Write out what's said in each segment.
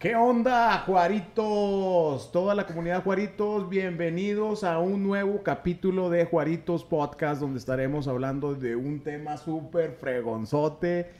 ¿Qué onda, Juaritos? Toda la comunidad Juaritos, bienvenidos a un nuevo capítulo de Juaritos Podcast, donde estaremos hablando de un tema súper fregonzote.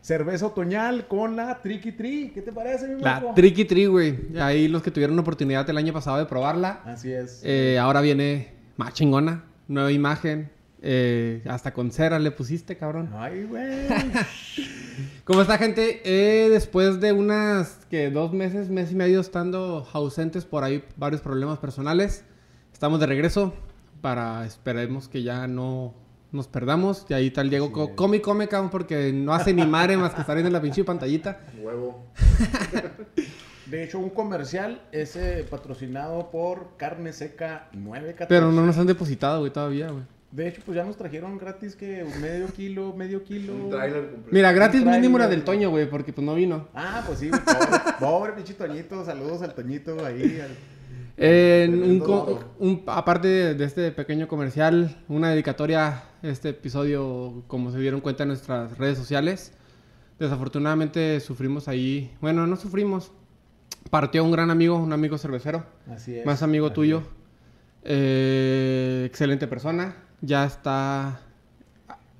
Cerveza otoñal con la Tricky Tree. ¿Qué te parece, mi La Marco? Tricky Tree, güey. Ahí los que tuvieron la oportunidad el año pasado de probarla. Así es. Eh, ahora viene más chingona. Nueva imagen. Eh, hasta con cera le pusiste, cabrón. Ay, güey. ¿Cómo está, gente? Eh, después de unas que dos meses, mes y medio estando ausentes por ahí, varios problemas personales, estamos de regreso para esperemos que ya no nos perdamos. Y ahí tal Diego, Así co- come come, cabrón, porque no hace ni madre más que estar viendo la pinche pantallita. Huevo. De hecho, un comercial es eh, patrocinado por Carne Seca 914. Pero no nos han depositado, güey, todavía, güey. De hecho, pues ya nos trajeron gratis que medio kilo, medio kilo. Un trailer completo. Mira, gratis Un mínimo la trailer. del Toño, güey, porque pues no vino. Ah, pues sí, pobre, pobre pinche Toñito. Saludos al Toñito ahí. al- Eh, un aparte de, de este pequeño comercial, una dedicatoria a este episodio, como se dieron cuenta en nuestras redes sociales. Desafortunadamente sufrimos ahí, bueno, no sufrimos. Partió un gran amigo, un amigo cervecero, Así es. más amigo así tuyo. es. Eh, excelente persona. Ya está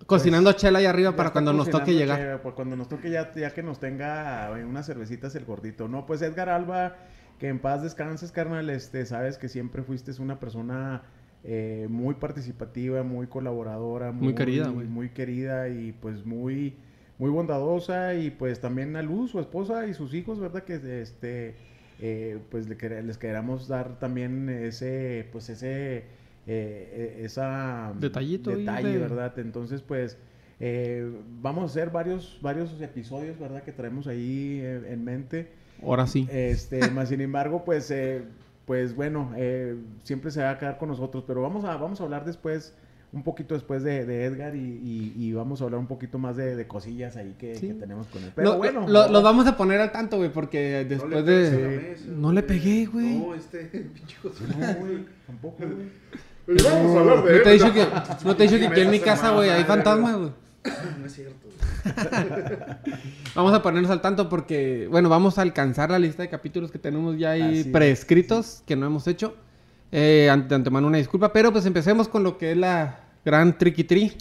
cocinando chela ahí arriba para cuando nos toque llegar. che, pues cuando nos toque ya, ya que nos tenga unas cervecitas el gordito. No, pues Edgar Alba, que en paz descanses, carnal. Este, sabes que siempre fuiste una persona eh, muy participativa, muy colaboradora, Muy querida, güey. muy querida y pues muy, muy bondadosa y pues también a Luz, su esposa y sus hijos, verdad que este, eh, pues les queremos dar también ese, pues ese eh, eh, esa Detallito ahí detalle, de- ¿verdad? Entonces, pues eh, vamos a hacer varios, varios episodios, ¿verdad? Que traemos ahí eh, en mente. Ahora sí. Este, más sin embargo, pues, eh, pues bueno, eh, siempre se va a quedar con nosotros, pero vamos a, vamos a hablar después, un poquito después de, de Edgar y, y- y vamos a hablar un poquito más de, de cosillas ahí que, Sí. que tenemos con él. Pero Lo- bueno, lo- vamos a poner al tanto, güey, porque después no de... mesa, No le pegué, güey. No, este pinche. No, güey, tampoco, güey. Pero vamos a hablar de No te he dicho que, él. no te he dicho que aquí en mi casa, güey, hay fantasmas, güey. No es cierto. Vamos a ponernos al tanto porque, bueno, vamos a alcanzar la lista de capítulos que tenemos ya ahí Así es, prescritos, que no hemos hecho. Eh, ante de antemano una disculpa, pero pues empecemos con lo que es la gran Tree, Tricky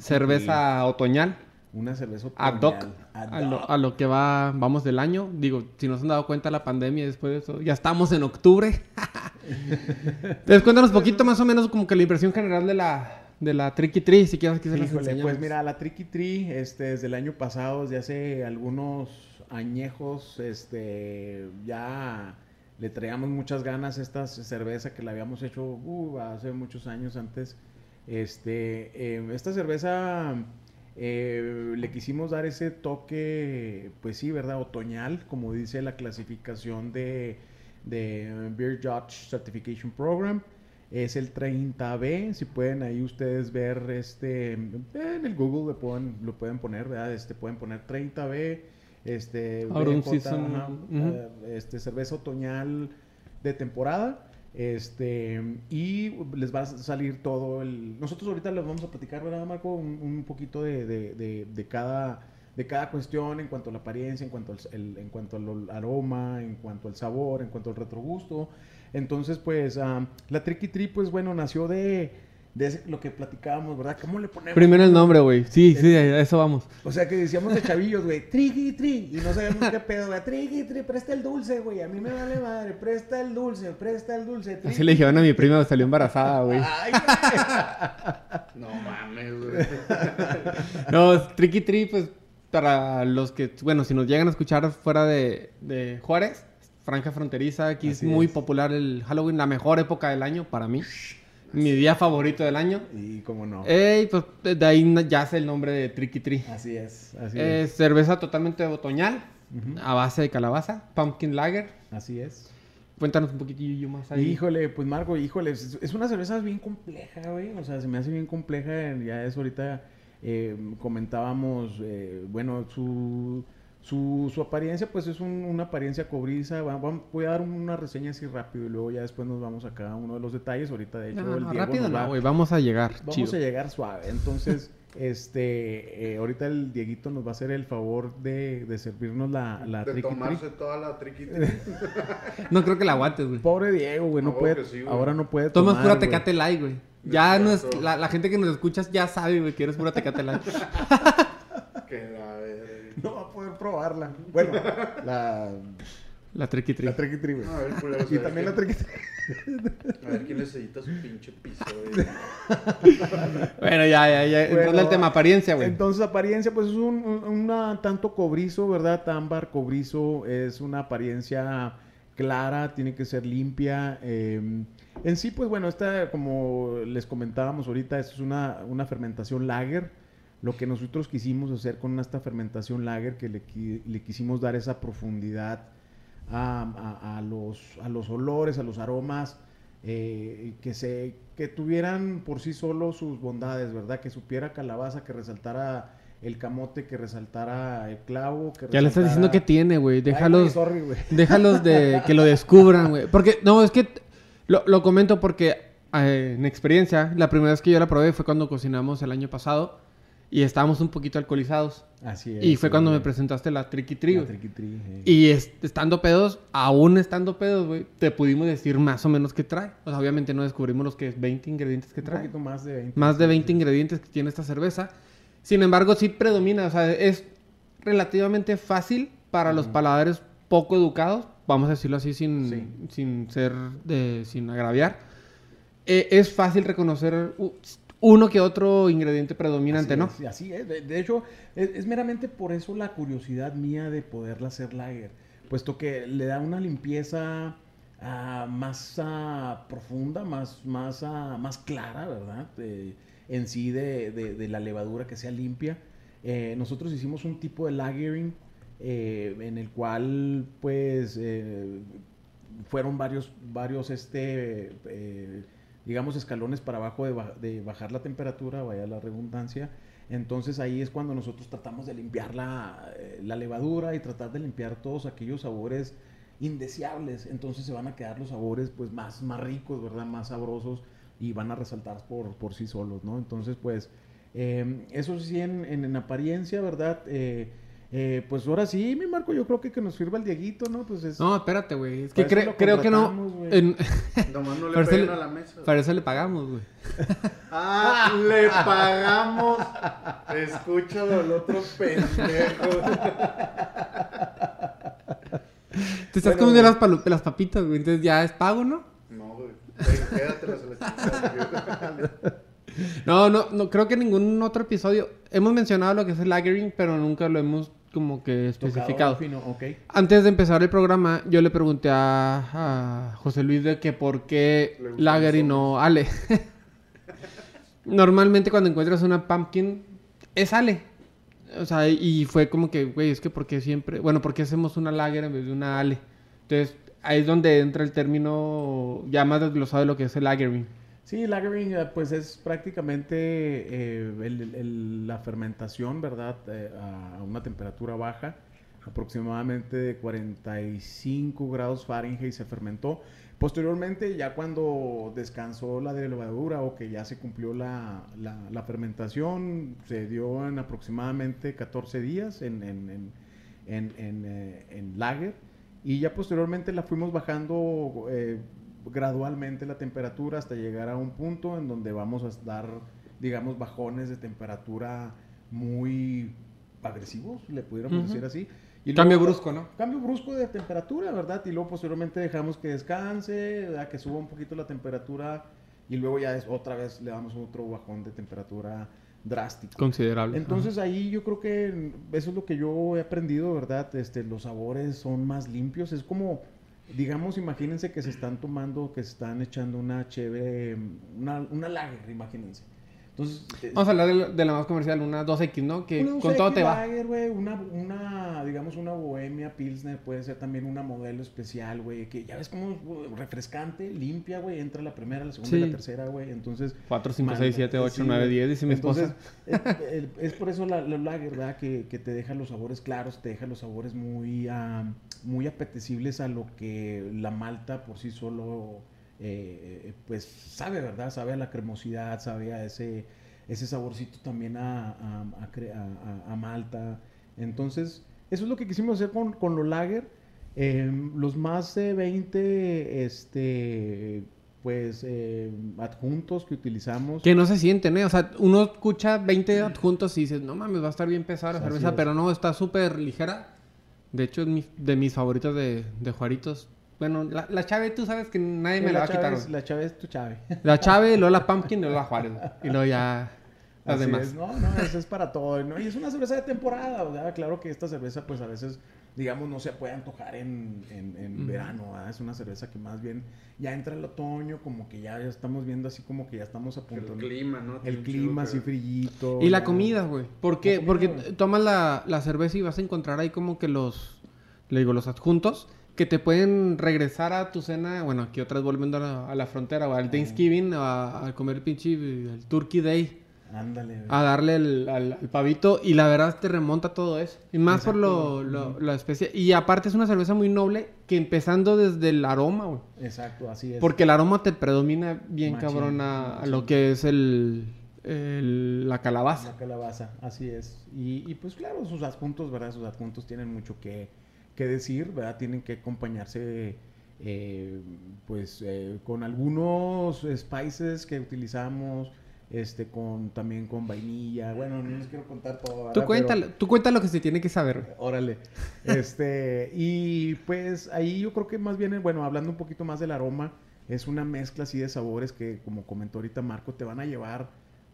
cerveza otoñal, Una cerveza ad hoc, a lo, hoc. a lo que va, vamos del año. Digo, si nos han dado cuenta la pandemia después de eso, ya estamos en octubre. Entonces cuéntanos poquito más o menos como que la impresión general de la, de la Tricky Tree, si quieres que se las Híjole, enseñamos. pues mira, la Tricky Tree, este, desde el año pasado, desde hace algunos añejos, este, ya le traíamos muchas ganas a esta cerveza que la habíamos hecho uh, hace muchos años antes. Este, eh, esta cerveza eh, le quisimos dar ese toque, pues sí, ¿verdad? Otoñal, como dice la clasificación de, de Beer Judge Certification Program. Es el 30B, si pueden ahí ustedes ver este en el Google lo pueden, lo pueden poner, ¿verdad? Este pueden poner 30B, este BJ, season, eh, este cerveza otoñal de temporada. Este, y les va a salir todo el. Nosotros ahorita les vamos a platicar, ¿verdad, Marco? Un, poquito de, de- de- cada, de cada cuestión en cuanto a la apariencia, en cuanto al, el- en cuanto al aroma, en cuanto al sabor, en cuanto al retrogusto. Entonces, pues, ah, la Tricky Tree, pues bueno, nació de, de ese- lo que platicábamos, ¿verdad? ¿Cómo le ponemos? Primero el nombre, güey. Sí, sí, a eso vamos. O sea, que decíamos de chavillos, güey, triqui, tri, y no sabíamos qué pedo, güey, triqui, tri, presta el dulce, güey, a mí me vale madre, presta el dulce, presta el dulce, triqui. Así le dijeron a mi prima, salió embarazada, güey. Ay, güey. No mames, güey. No, Tricky Tree, pues, para los que, bueno, si nos llegan a escuchar fuera de, de Juárez, franja fronteriza, aquí Así es muy es. popular el Halloween, la mejor época del año para mí. Mi día favorito del año. Y cómo no. Ey, pues, de ahí yace el nombre de Tricky Tree. Así es, así Es es. cerveza totalmente otoñal, a base de calabaza, pumpkin lager. Así es. Cuéntanos un poquitillo más ahí. Híjole, pues Marco, híjole, es, es una cerveza bien compleja, güey. O sea, se me hace bien compleja. Ya es ahorita eh, comentábamos, eh, bueno, su, Su, su apariencia, pues es un- una apariencia cobriza. Va- va- voy a dar una reseña así rápido y luego ya después nos vamos a cada uno de los detalles. Ahorita, de hecho, No, el no, Diego rápido nos va- no, güey. Vamos a llegar. Vamos chido. a llegar suave. Entonces, este, eh, ahorita el Dieguito nos va a hacer el favor de, de servirnos la, la de triqui tri. tomarse toda la triqui No creo que la aguantes, güey. Pobre Diego, güey, no No, puede, sí, ahora no puede Tomas tomar, pura. Tecate Light, güey. Ya no es, la gente que nos escuchas ya sabe, güey, que eres pura Tecate Light. Que la verga. No va a poder probarla. Bueno, la, La triqui tri. la triqui tri, güey. A ver, Y también la quién- triqui tri. A ver quién les edita su pinche piso, güey. Bueno, ya, ya, ya. Entrando Bueno, al tema apariencia, güey. Entonces, apariencia, pues es un, un- una tanto cobrizo, ¿verdad? Ámbar, cobrizo, es una apariencia clara, tiene que ser limpia. eh, en sí, pues bueno, esta, como les comentábamos ahorita, esto es una, una fermentación lager. Lo que nosotros quisimos hacer con esta fermentación lager, que le, le quisimos dar esa profundidad a, a- a los, a los olores, a los aromas, eh, que, se, que tuvieran por sí solo sus bondades, ¿verdad? Que supiera calabaza, que resaltara el camote, que resaltara el clavo. Que Ya le estás diciendo que tiene, güey. Ay, Déjalos, sorry, güey. déjalos de que lo descubran, güey. Porque, no, es que lo, lo comento porque eh, en experiencia, la primera vez que yo la probé fue cuando cocinamos el año pasado y estábamos un poquito alcoholizados. Así es. Y fue sí, cuando me presentaste la Tricky La Tri, güey. triqui tri, eh. Y es- estando pedos, aún estando pedos, güey, te pudimos decir más o menos qué trae. O sea, obviamente no descubrimos los que 20 ingredientes que Un trae. poquito más de 20. Más de 20 ingredientes que tiene esta cerveza. Sin embargo, sí predomina, o sea, es relativamente fácil para los Ujú. paladares poco educados, vamos a decirlo así sin, Sí. sin ser, de, sin agraviar. Eh, es fácil reconocer uno que otro ingrediente predominante, así ¿no? Es, así es. De, de hecho, es, es meramente por eso la curiosidad mía de poderla hacer lager. Puesto que le da una limpieza ah, más ah, profunda, más, más, ah, más clara, ¿verdad? Eh, en sí de, de- de la levadura que sea limpia. Eh, nosotros hicimos un tipo de lagering eh, en el cual, pues, eh, fueron varios, varios, este, digamos, escalones para abajo de, ba- de bajar la temperatura, vaya la redundancia. Entonces ahí es cuando nosotros tratamos de limpiar la, eh, la levadura y tratar de limpiar todos aquellos sabores indeseables. Entonces se van a quedar los sabores pues más, más ricos, ¿verdad? Más sabrosos y van a resaltar por, por sí solos, ¿no? Entonces pues eh, eso sí en, en, en apariencia, ¿verdad? Eh, eh, pues ahora sí, mi Marco, yo creo que que nos sirva el Dieguito, ¿no? Pues es... No, espérate, güey. Es que cre- creo que no. en- Nomás no le peguen a la mesa. para eso le pagamos, güey. Ah, le pagamos. Escúchalo el otro pendejo. Te estás Bueno, comiendo las, las papitas, güey. Entonces ya es pago, ¿no? No, güey. Quédatelas a la chingada. No, no, no, creo que en ningún otro episodio hemos mencionado lo que es el lagering, pero nunca lo hemos como que especificado. fino. Antes de empezar el programa, yo le pregunté a, a José Luis de que por qué lager y no ale. Normalmente cuando encuentras una pumpkin, es ale. O sea, y fue como que, güey, es que porque siempre, bueno, ¿por qué hacemos una lager en vez de una ale? Entonces, ahí es donde entra el término ya más desglosado de lo que es el lagering. Sí, lagering pues es prácticamente eh, la fermentación, ¿verdad? Eh, a una temperatura baja, aproximadamente de 45 grados Fahrenheit se fermentó. Posteriormente, ya cuando descansó la de levadura o que ya se cumplió la, la- fermentación, se dio en aproximadamente 14 días en, en, en, eh, en lager. Y ya posteriormente la fuimos bajando gradualmente la temperatura hasta llegar a un punto en donde vamos a dar, digamos, bajones de temperatura muy agresivos, le pudiéramos Ujú. decir así. Y Cambio luego- brusco, ¿no? Cambio brusco de temperatura, ¿verdad? Y luego posteriormente dejamos que descanse, ¿verdad? que suba un poquito la temperatura y luego ya es, otra vez le damos otro bajón de temperatura drástico. Considerable. Entonces ahí yo creo que eso es lo que yo he aprendido, ¿verdad? Este, los sabores son más limpios. Es como, digamos, imagínense que se están tomando, que se están echando una chévere, una, una lager, imagínense. Entonces, eh, Vamos a hablar de la, de la más comercial, una 2X, ¿no? Que una con todo te va. Lager, güey, una, una, digamos, una bohemia pilsner, puede ser también una modelo especial, güey, que ya ves como güey, refrescante, limpia, güey, entra la primera, la segunda y la tercera, güey, entonces... 4, 5, mal- 6, 7, 8, sí, 9, güey. 10, dice mi esposa. Entonces, es por eso la, la lager, ¿verdad? Que, que te deja los sabores claros, te deja los sabores muy, ah, muy apetecibles a lo que la malta por sí solo, eh, eh, pues, sabe, ¿verdad? Sabe a la cremosidad, sabe a ese, ese saborcito también a, a, a malta. Entonces, eso es lo que quisimos hacer con, con los lager. Eh, los más de 20, este, pues, eh, adjuntos que utilizamos. Que no se sienten, ¿eh? O sea, uno escucha 20 adjuntos y dices, no mames, va a estar bien pesada la cerveza, pero no, está súper ligera. De hecho, es mi- de mis favoritos de, de Juaritos. Bueno, la, la Chave, tú sabes que nadie me la va a quitar. Chávez-. La Chávez es tu Chave. La Chave, luego la Pumpkin y luego la Juárez. Y luego ya las Así demás. es. No, no, eso es para todo. ¿no? Y es una cerveza de temporada. Claro que esta cerveza, pues a veces, digamos, no se puede antojar en, en, verano. ¿verdad? Es una cerveza que más bien ya entra el otoño, como que ya, ya estamos viendo así como que ya estamos a punto. El clima, ¿no? El clima así frillito. Y la comida, güey. ¿Por qué? Comida, Porque tomas la, la cerveza y vas a encontrar ahí como que los, le digo, los adjuntos que te pueden regresar a tu cena. Bueno, aquí otras volviendo a la, a la frontera o al Thanksgiving a, a comer el pinche el Turkey Day. Ándale. A darle el, al, al pavito y la verdad te remonta todo eso. Y más por lo, lo- la especie. Y aparte es una cerveza muy noble que empezando desde el aroma, güey. Exacto, así es. Porque el aroma te predomina bien Machín, cabrón a, a machín. lo que es el, el- la calabaza. La calabaza, así es. Y, y, pues claro, sus adjuntos, ¿verdad? Sus adjuntos tienen mucho que, que decir, ¿verdad? Tienen que acompañarse eh, pues eh, con algunos spices que utilizamos, este, con también con vainilla. Bueno, no les quiero contar todo. ¿verdad? Tú Pero- cuéntalo, tú cuenta lo que se tiene que saber. Órale. Este, y pues ahí yo creo que más bien, bueno, hablando un poquito más del aroma, es una mezcla así de sabores que, como comentó ahorita Marco, te van a llevar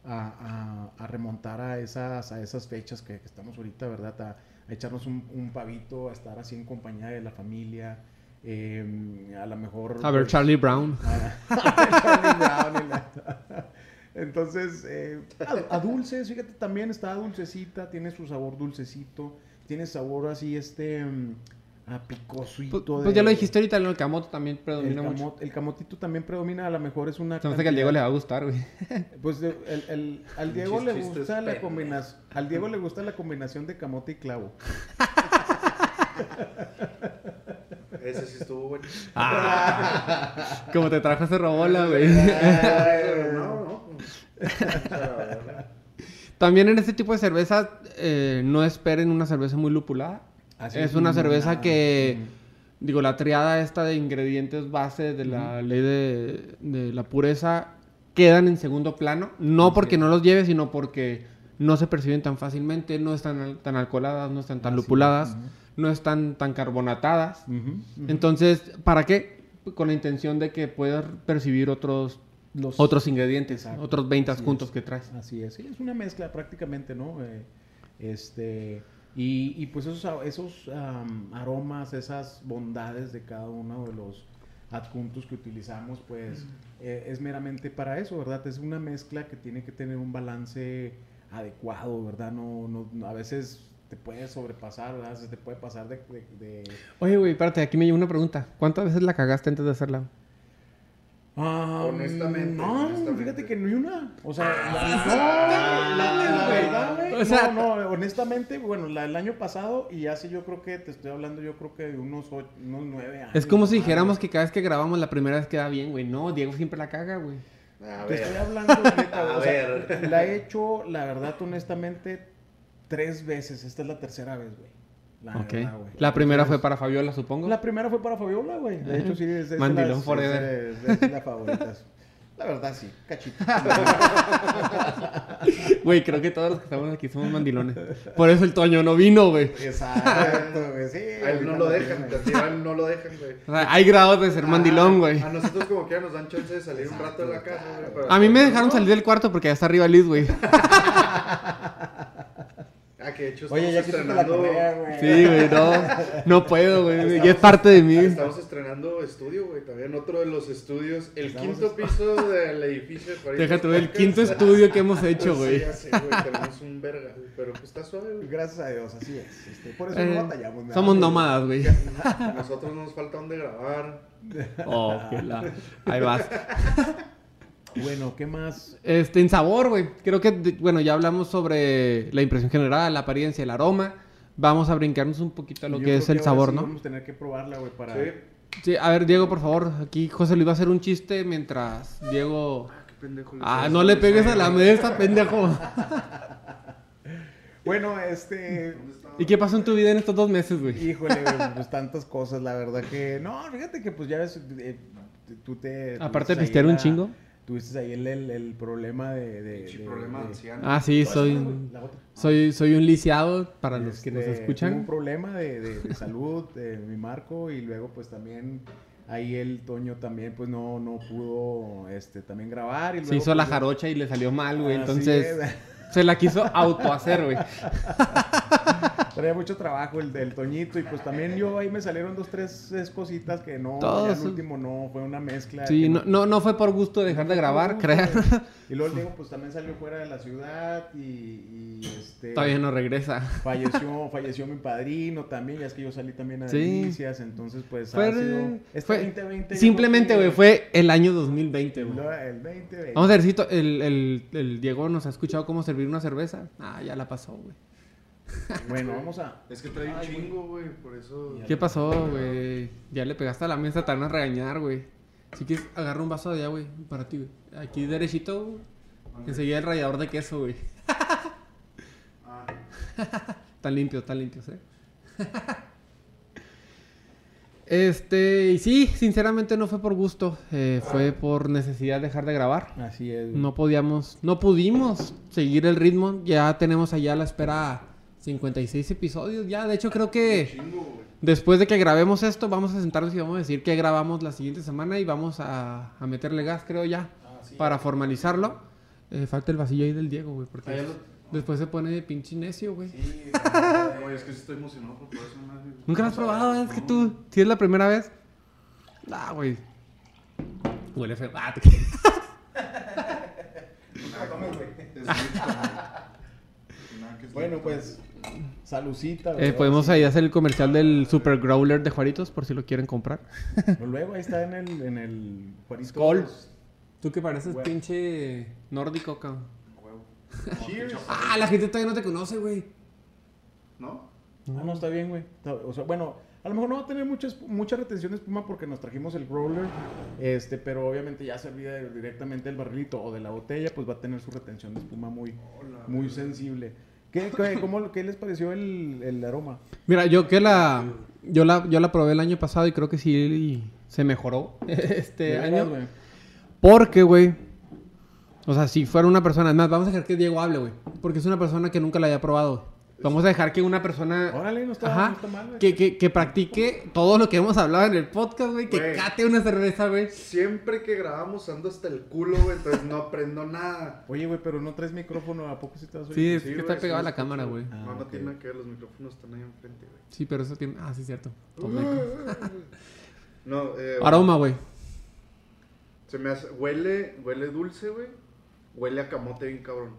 a, a- a remontar a esas, a esas fechas que, que estamos ahorita, ¿verdad? A, a echarnos un, un pavito, a estar así en compañía de la familia. eh, a lo mejor. A ver, pues, Charlie Brown. a- Charlie Brown y la- Entonces, eh, a, a dulces, fíjate, también está dulcecita, tiene su sabor dulcecito, tiene sabor así, este, mm, a picosito. Pues, de- pues ya lo dijiste ahorita, el camote también El, predomina mucho. camot- el camotito también predomina, a lo mejor es una. Se me hace que al Diego le va a gustar, güey. Pues el, el- al Diego le gusta la combinación. Al Diego le gusta la combinación de camote y clavo. Ese sí estuvo bueno. Como te trajo ese robola, güey. No, no. También en este tipo de cervezas, eh, no esperen una cerveza muy lupulada. Así es una no, cerveza nada. que, Ujú. digo, la triada esta de ingredientes base de la ley de, de la pureza quedan en segundo plano. No Así porque es. no los lleve, sino porque no se perciben tan fácilmente, no están tan alcoholadas, no están tan Así es, lupuladas, no están tan carbonatadas. Entonces, ¿para qué? Con la intención de que puedas percibir otros, Los- otros ingredientes, Exacto, otros 20 así adjuntos es. que traes. Así es, sí, es una mezcla prácticamente, ¿no? Eh, este, y, y pues esos, esos am, aromas, esas bondades de cada uno de los adjuntos que utilizamos, pues eh, es meramente para eso, ¿verdad? Es una mezcla que tiene que tener un balance adecuado, ¿verdad? No, no, no- a veces te puede sobrepasar, ¿verdad? Se te puede pasar de... de- de- Oye, güey, espérate, aquí me llegó una pregunta. ¿Cuántas veces la cagaste antes de hacerla? Ah, Honestamente, No, honestamente. fíjate que ni una. O sea, no, la, la verdad, güey. O sea, no, no, honestamente, bueno, la del año pasado y hace yo creo que te estoy hablando, yo creo que de unos, ocho, unos nueve años. Es como si Ah, dijéramos que cada vez que grabamos la primera vez queda bien, güey. No, Diego siempre la caga, güey. A Te ver. estoy hablando, neta, A o sea, ver. la he hecho, la verdad, honestamente, tres veces. Esta es la tercera vez, güey. La Ok. verdad, güey. La primera fue para Fabiola, supongo. La primera fue para Fabiola, güey. De hecho, sí, es, es Mandilón las- forever. es es de las favoritas. La verdad, sí, cachito. Güey, creo que todos los que estamos aquí somos mandilones. Por eso el Toño no vino, güey. Exacto, güey, sí. A él no lo dejan, tiran, no lo dejan, güey. O sea, hay grados de ser mandilón, güey. A nosotros como que ya nos dan chance de salir un rato de la casa, güey. A mí me dejaron salir del cuarto porque ya está arriba Liz, güey. ¿A que de hecho Oye, estamos ya la estrenando. correa, güey. Sí, güey, no. No puedo, güey. Ya es parte de mí. Estamos estrenando estudio, güey. También otro de los estudios. El Estamos quinto piso del edificio de Juaritos Déjate ver el quinto estudio que hemos hecho, Sí, güey. ya sé, güey. Tenemos un verga, güey, Pero pues está suave, güey. Gracias a Dios, así es. este, por eso Eh, no batallamos. nada. Somos nómadas, güey. A nosotros nos falta donde grabar. Oh, que la- Ahí vas. Bueno, ¿qué más? Este, en sabor, güey. Creo que, de- bueno, ya hablamos sobre la impresión general, la apariencia, el aroma. Vamos a brincarnos un poquito a lo Yo que creo es el sabor, sí ¿no? Vamos a tener que probarla, güey, para... Sí. Sí, a ver, Diego, por favor. Aquí José le iba a hacer un chiste mientras Diego... Ah, qué pendejo. Ah, no le pegues a la mesa, pendejo. Bueno, este... ¿Y qué pasó en tu vida en estos dos meses, güey? Híjole, güey, pues tantas cosas, la verdad que... No, fíjate que pues ya ves, eh, tú te... Aparte de tuviste ahí pistear un chingo. Tuviste ahí el, el, el problema de... de, de- problema de- anciano. Ah, sí, soy... La otra. Soy, soy un lisiado para los que nos Este, tuve un escuchan. problema de, de- de salud de mi Marco y luego pues también ahí el Toño también pues no, no pudo este también grabar y Se luego, hizo la pues, yo- jarocha y le salió mal, güey. Entonces, es. se la quiso autohacer, güey. traía mucho trabajo el del Toñito y pues también yo ahí me salieron dos tres es, cositas que no Todo ya el último no fue una mezcla Sí, no, no, no fue por gusto de dejar de grabar, crean. y luego el Diego pues también salió fuera de la ciudad y, y, este Todavía no regresa. falleció falleció mi padrino también ya es que yo salí también a Sí. delicias entonces pues Fue, ha sido este fue- 2020 yo simplemente, güey, fue el año 2020, güey. El 2020. Vamos a ver si el, el, el Diego nos ha escuchado cómo servir una cerveza. Ah, ya la pasó, güey. Bueno, vamos a. Es que trae un chingo, güey. Por eso. ¿Qué pasó, güey? Ya le pegaste a la mesa, te van a regañar, güey. Si quieres, agarra un vaso de allá, güey, para ti, güey. Aquí derechito, güey. Enseguida el rallador de queso, güey. Ah, Están limpios, están limpios, eh. Este, y sí, sinceramente no fue por gusto, eh, fue por necesidad de dejar de grabar. Así es. No podíamos, no pudimos seguir el ritmo. Ya tenemos allá a la espera 56 episodios. Ya, de hecho, creo que chingo, güey. después de que grabemos esto, vamos a sentarnos y vamos a decir que grabamos la siguiente semana y vamos a, a meterle gas, creo ya, Ah, sí. para formalizarlo. Eh, falta el vasillo ahí del Diego, güey, porque Ah, lo- después se pone de pinche necio, güey. Sí, güey, es que sí estoy emocionado por güey. Nunca lo has probado, ver. es que No. tú, si es la primera vez. Ah, güey. Huele feo. Ah, te- Bueno, pues. Salucita. Eh, podemos ahí hacer el comercial del Super Growler de Juaritos, por si lo quieren comprar. Luego ahí está en el. En el Juaritos. Skol. Tú que pareces pinche nórdico, cabrón. Cheers. Ah, la gente todavía no te conoce, güey. ¿No? No, no está bien, güey. O sea, bueno, a lo mejor no va a tener mucha, esp- mucha retención de espuma porque nos trajimos el roller. Este, pero obviamente ya servida directamente del barrilito o de la botella, pues va a tener su retención de espuma muy, Hola. muy sensible. ¿Qué, qué, cómo, ¿Qué les pareció el, el aroma? Mira, yo que la yo la yo la probé el año pasado y creo que sí se mejoró este ¿De veras, año. güey? Porque, güey. O sea, si fuera una persona. Es más, vamos a dejar que Diego hable, güey. Porque es una persona que nunca la haya probado. Vamos a dejar que una persona. Órale, no está, Ajá. no está mal, güey. Que, que, que practique todo lo que hemos hablado en el podcast, güey. Que Güey. cate una cerveza, güey. Siempre que grabamos ando hasta el culo, güey, entonces no aprendo nada. Oye, güey, pero no traes micrófono, ¿a poco sí te vas a oír? Sí, es Sí, que güey, está pegada a la cámara, güey. Ah, no, no tiene nada que ver, los micrófonos están ahí enfrente, güey. Sí, pero eso tiene. Ah, sí, cierto. No, eh, Aroma, güey. Se me hace, huele, huele dulce, güey. Huele a camote bien cabrón.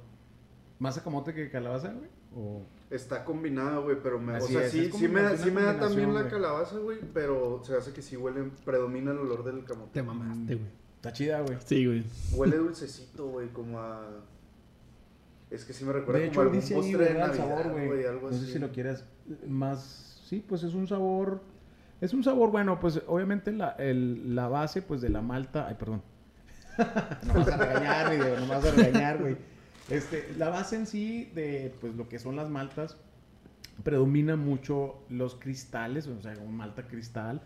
¿Más a camote que calabaza, güey? O... Está combinada, güey, pero me, o Así sea, es, sí, es sí me, da, sí me da también la calabaza, güey, pero se hace que sí huele, predomina el olor del camote. Te mamaste, güey. Está chida, güey. Sí, güey. Huele dulcecito, güey, como a... Es que sí me recuerda De como hecho, a algún dice ahí, postre de ¿verdad? El Navidad, sabor, güey. güey, algo No sé así. si lo quieras más... Sí, pues es un sabor... Es un sabor, bueno, pues obviamente la, el- la base, pues de la malta... Ay, perdón. no vas a regañar, güey, no vas a regañar, güey. Este, la base en sí de, pues lo que son las maltas, predomina mucho los cristales, o sea, un malta cristal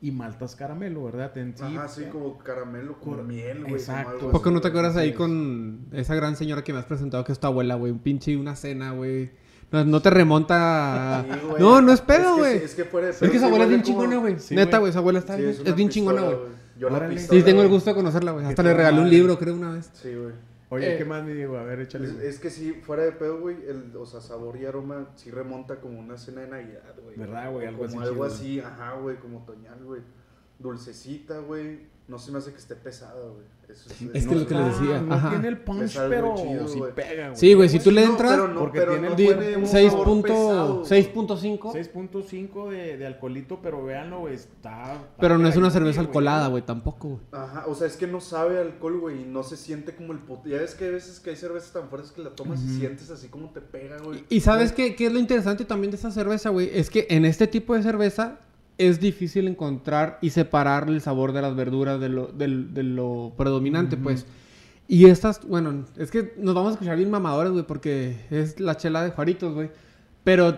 y maltas caramelo, ¿verdad? En sí, Ajá, sí, como caramelo con Cor- miel, güey. Exacto. ¿Poco no te acuerdas ahí es. con esa gran señora que me has presentado que es tu abuela, güey? Un pinche una cena, güey. No, no te remonta. a- Sí, no, no es pedo, que güey. sí, Es que fuera de Es que sí abuela es bien como- chingona, güey. Sí, Neta, güey. su abuela está Sí, bien- es es, bien chingona, güey. Yo la pistola, Sí, tengo el gusto de conocerla, güey. Hasta le regalé un libro, creo, una vez. Sí, güey. Oye, Eh, ¿qué más me digo? A ver, échale. Es, es que sí, fuera de pedo, güey, el, o sea, sabor y aroma sí remonta como una cena de Navidad, güey. ¿Verdad, güey? Algo como así algo chido. así, ajá, güey, como otoñal, güey. Dulcecita, güey. No se me hace que esté pesada, güey. Eso Es que lo que les decía, No ajá. tiene el punch, Es pero chido, sí güey. pega, güey. Sí, güey, si tú le No, entras, pero no, porque pero tiene no el tiene un 6 sabor punto- pesado, güey. 6.5. 6.5 de, de alcoholito, pero véanlo, güey, está... Pero no es una cerveza alcoholada, güey, tampoco, güey. Ajá, o sea, es que no sabe alcohol, güey, y no se siente como el puto. Ya ves que hay veces que hay cervezas tan fuertes que la tomas y sientes así como te pega, güey. Y sabes qué, qué es lo interesante también de esa cerveza, güey, es que en este tipo de cerveza es difícil encontrar y separar el sabor de las verduras de lo, del- de lo predominante, pues. Y estas, bueno, es que nos vamos a escuchar bien mamadores, güey, porque es la chela de Juaritos, güey. Pero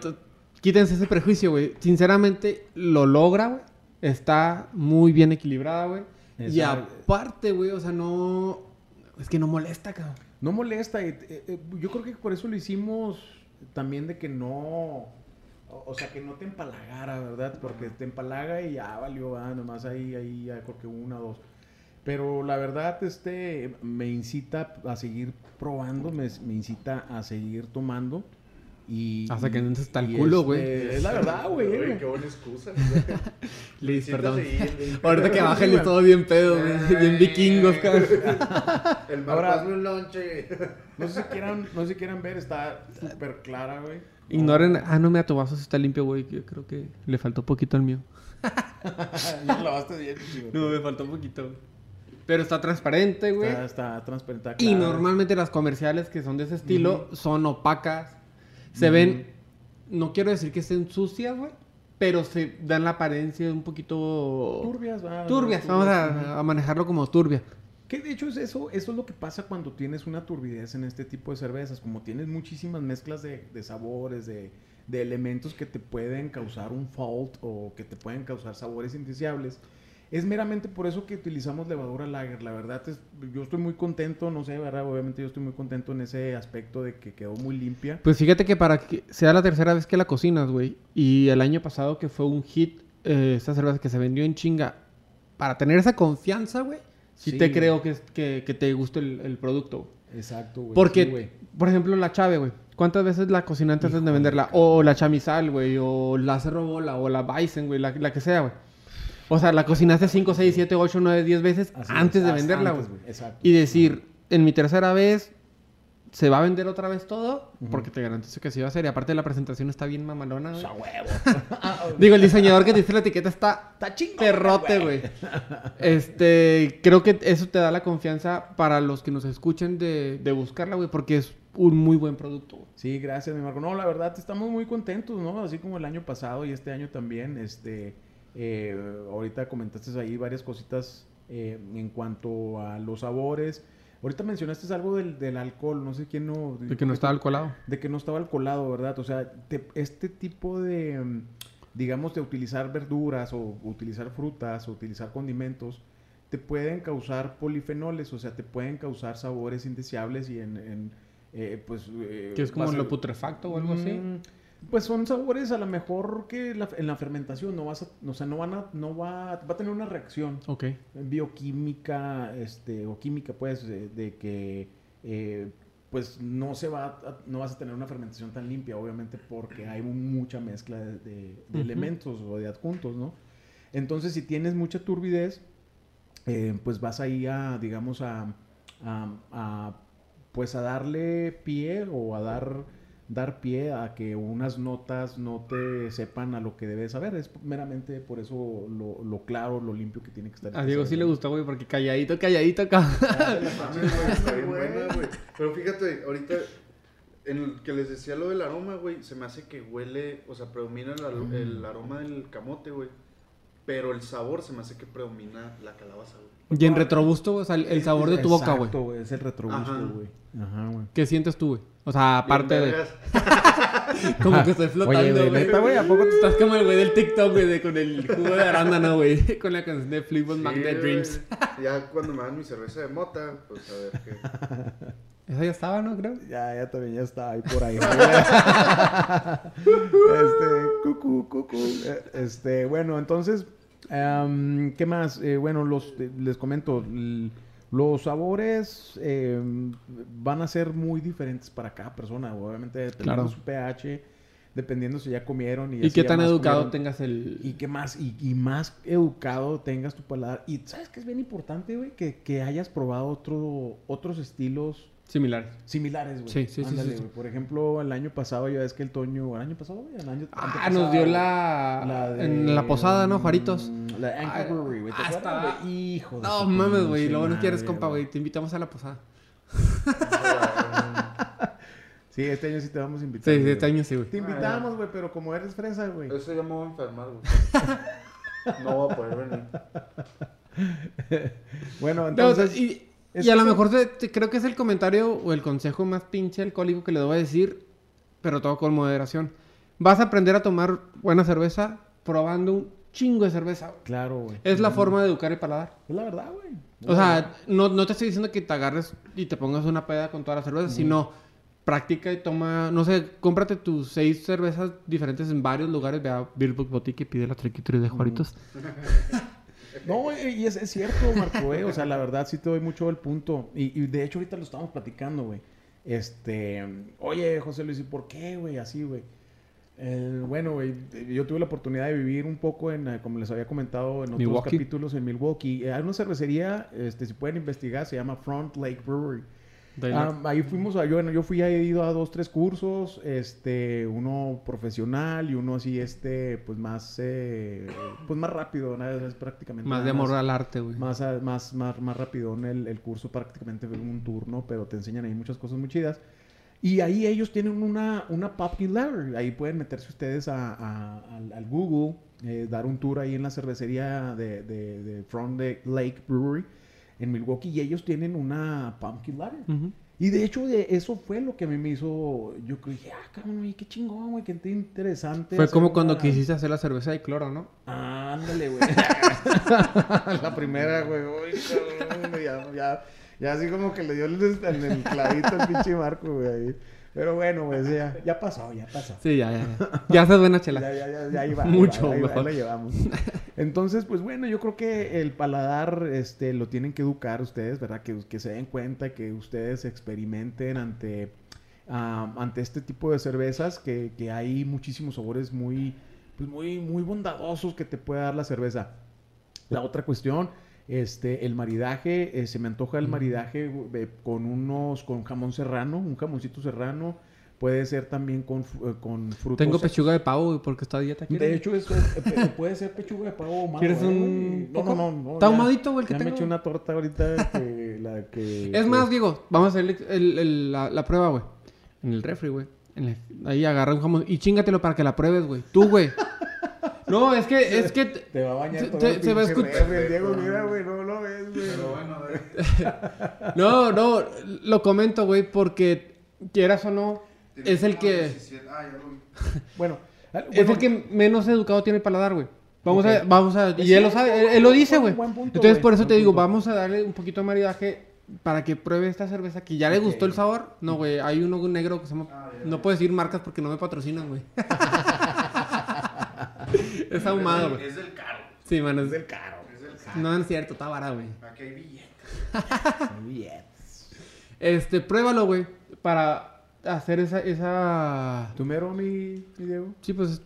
quítense ese prejuicio, güey. Sinceramente, lo logra, güey. Está muy bien equilibrada, güey. Y aparte, güey, o sea, no... Es que no molesta, cabrón. No molesta. eh, eh, yo creo que por eso lo hicimos también de que no... O o sea, que no te empalagara, ¿verdad? Porque te empalaga y ya valió, va, nomás ahí, ahí, ya creo que una o dos. Pero la verdad, este, me incita a seguir probando, me, me incita a seguir tomando. Y, Hasta que no te está el culo, este, güey. Es la verdad, güey. Qué buena excusa. Liz, perdón. Ahorita que baja el todo bien pedo, güey. Bien vikingos, cabrón. El mar, Ahora- hazme un lonche. No sé si quieran, no sé si quieran ver, está súper clara, güey. Ignoren. Ah, no, me tu vaso sí está limpio, güey. Yo creo que le faltó poquito al mío. ya lo lavaste bien, chico. No, me faltó poquito. Pero está transparente, güey. Está, está transparente. Y clara. normalmente las comerciales que son de ese estilo son opacas. Se ven. No quiero decir que estén sucias, güey. Pero se dan la apariencia de un poquito. Turbias, va. Turbias. Vamos a, a manejarlo como turbia. Que de hecho es eso, eso es lo que pasa cuando tienes una turbidez en este tipo de cervezas. Como tienes muchísimas mezclas de, de sabores, de, de elementos que te pueden causar un fault o que te pueden causar sabores indeseables. Es meramente por eso que utilizamos levadura lager. La verdad es, yo estoy muy contento, no sé, ¿verdad? Obviamente yo estoy muy contento en ese aspecto de que quedó muy limpia. Pues fíjate que para que sea la tercera vez que la cocinas, güey. Y el año pasado que fue un hit, eh, esta cerveza que se vendió en chinga. Para tener esa confianza, güey. Sí, Sí, te güey. creo que, que, que te guste el, el producto. Exacto, güey. Porque, Sí, güey. por ejemplo, la chave, güey. ¿Cuántas veces la cocinaste antes de Híjole, venderla? O la chamizal, güey. O la cerro bola. O la bison, güey. La, la que sea, güey. O sea, la cocinaste 5, 6, 7, 8, 9, 10 veces Así antes es, de venderla, güey. Exacto. Y decir, en mi tercera vez, ¿se va a vender otra vez todo? Porque te garantizo que sí va a ser. Y aparte la presentación está bien mamalona, güey. A huevo. Digo, el diseñador que te hizo la etiqueta está Está chingón. perrote, güey. Este, creo que eso te da la confianza para los que nos escuchen de, de buscarla, güey, porque es un muy buen producto. güey. Sí, gracias, mi Marco. No, la verdad, estamos muy contentos, ¿no? Así como el año pasado y este año también. Este, eh, ahorita comentaste ahí varias cositas eh, en cuanto a los sabores. Ahorita mencionaste algo del, del alcohol, no sé quién no... De que no está alcoholado. De que no estaba alcoholado, ¿verdad? O sea, te- este tipo de, mm, digamos, de utilizar verduras o utilizar frutas o utilizar condimentos, te pueden causar polifenoles, o sea, te pueden causar sabores indeseables y en, en, eh, pues... eh, Que es como lo putrefacto o algo así. Pues son sabores a lo mejor que la- en la fermentación no vas a, o sea, no van a, no va, va a tener una reacción Ok. bioquímica, este, o química, pues, de, de que, eh, pues, no se va, a- no vas a tener una fermentación tan limpia, obviamente, porque hay mucha mezcla de, de- de Ujú. elementos o de adjuntos, ¿no? Entonces, si tienes mucha turbidez, eh, pues vas ahí a, digamos, a, a- a, pues, a darle pie o a dar dar pie a que unas notas no te sepan a lo que debes saber. Es meramente por eso lo, lo claro, lo limpio que tiene que estar. A Diego sí le gustó, güey, porque calladito, calladito acá. Pero fíjate, ahorita en el que les decía lo del aroma, güey, se me hace que huele, o sea, predomina el aroma del camote, güey. Pero el sabor se me hace que predomina la calabaza, güey. Y en retrogusto, güey, o sea, el, el sabor de tu boca, güey. Exacto, Es el retrogusto, Ajá. güey. Ajá, güey. ¿Qué sientes tú, güey? O sea, aparte de... Como que estoy flotando, Oye, güey, güey. neta, güey, ¿a poco te Estás como el güey del TikTok, güey, de- con el jugo de arándano, güey. Con la canción de Fleetwood Mac de güey. Dreams. Ya cuando me dan mi cerveza de mota, pues a ver qué. Esa ya estaba, ¿no? Creo. Ya, ya también ya está ahí por ahí. este, cucú, cucú. Eh, Este, bueno, entonces, ¿qué más? Eh, bueno, los, eh, les comento, Los sabores eh, van a ser muy diferentes para cada persona, obviamente dependiendo Claro. de su pH, dependiendo si ya comieron y, ¿Y qué tan educado comieron. tengas el... Y que más, y, y más educado tengas tu paladar. Y sabes que es bien importante, güey, que, que hayas probado otro, otros estilos Similares. similares, güey. Sí, sí, sí, Ándale, sí, sí. güey. Por ejemplo, el año pasado ya ves que el Toño, el año pasado, güey, el año Ah, nos dio güey. la... de- En la posada, ¿no? Juaritos. Mm, La Anchor Ah, Brewery, güey. ¿te ah, güey? Hijo de No mames, güey. Luego no quieres, compa, güey. Te invitamos a la posada. Sí, este año sí te vamos a invitar. Sí, güey. este año sí, güey. Te invitamos, güey, pero como eres fresa, güey. Eso ya me voy a enfermar, güey. No voy a poder venir. Bueno, No, entonces... y, es y a lo mejor creo que es el comentario o el consejo más pinche alcohólico que le debo decir, pero todo con moderación. Vas a aprender a tomar buena cerveza probando un chingo de cerveza. güey. Claro, güey. Es la forma de educar el paladar. Es la verdad, güey. O sea, no, no te estoy diciendo que te agarres y te pongas una peda con toda la cerveza, sino practica y toma, no sé, cómprate tus seis cervezas diferentes en varios lugares, ve a Beer Book Boutique y pide la triquitori de Juaritos. No, y es, es cierto, Marco, güey. O sea, la verdad sí te doy mucho el punto. Y, y de hecho ahorita lo estamos platicando, güey. Este, oye, José Luis, ¿y por qué, güey? Así, güey. Bueno, güey, yo tuve la oportunidad de vivir un poco en, eh, como les había comentado en otros Milwaukee. capítulos, en Milwaukee. Eh, Hay una cervecería, este, si pueden investigar, se llama Front Lake Brewery. Ahí Ah, ahí fuimos, a, yo, bueno, yo fui, he ido a dos, tres cursos, este, uno profesional y uno así, este, pues más, eh, pues más rápido, ¿no? es prácticamente. más de amor al arte, güey. más, a- más, más, más rápido en el, el curso, prácticamente un turno, pero te enseñan ahí muchas cosas muy chidas. Y ahí ellos tienen una, una popular. Ahí pueden meterse ustedes a, a- al, al Google, eh, dar un tour ahí en la cervecería de, de, de Front Lake Brewery en Milwaukee. Y ellos tienen una pumpkin lager. Y de hecho, de eso fue lo que a mí me hizo. Yo que dije, ah, cabrón, qué chingón, güey, qué interesante. Fue como cuando quisiste hacer la cerveza de cloro, ¿no? Ándale, güey. la primera, güey. Uy, cabrón, güey, ya, ya, ya así como que le dio el, el, el clavito al pinche Marco, güey. ahí. Pero bueno, güey, ya, ya pasó, ya pasó. Sí, ya, ya. Ya, ya haces buena chela. Ya, ya, ya, ya ahí va, ahí Mucho ahí va, mejor. ahí llevamos. Entonces, pues bueno, yo creo que el paladar este, lo tienen que educar ustedes, ¿verdad? Que, que se den cuenta, que ustedes experimenten ante, ante este tipo de cervezas, que, que hay muchísimos sabores muy, pues muy, muy bondadosos que te puede dar la cerveza. La otra cuestión, este, el maridaje, eh, se me antoja el maridaje eh, con unos, con jamón serrano, un jamoncito serrano. Puede ser también con, eh, con frutos. Tengo pechuga de pavo, porque está dieta. De ¿quieres? hecho, eso es- eh, puede ser pechuga de pavo ahumado. ¿Quieres eh, un. No, no, no. no, Está ahumadito, güey, el que ya me tengo. eché una torta ahorita que la que... Es más, Diego, vamos a hacer el- el- la, la prueba, güey. En el refri, güey. Ahí agarra un jamón y chingatelo para que la pruebes, güey. Tú, güey. No, es que, es que... Te va a bañar Se- todo te- el se va a escuchar- refri, el Diego, mira, güey, no lo ves, güey. Pero bueno, No, no, lo comento, güey, porque quieras o no, es el que... 17 Ah, ya lo vi. Bueno, Es bueno, el que menos educado tiene el paladar, güey. Vamos a, vamos a, Es y él lo sabe, él, él lo dice, güey. Entonces por eso te digo, vamos a darle un poquito de maridaje para que pruebe esta cerveza que ya le gustó el sabor. No, güey, hay uno negro que se llama, Ah, ya, no ya. puedo decir marcas porque no me patrocinan, güey. es ahumado, güey. Es del caro. Sí, man, es es- del caro. Es del caro. no es cierto, está vara, güey. Aquí hay billetes. Bien. Este, pruébalo, güey, para hacer esa, esa... ¿Tu mero, mi, mi Diego? Sí, pues,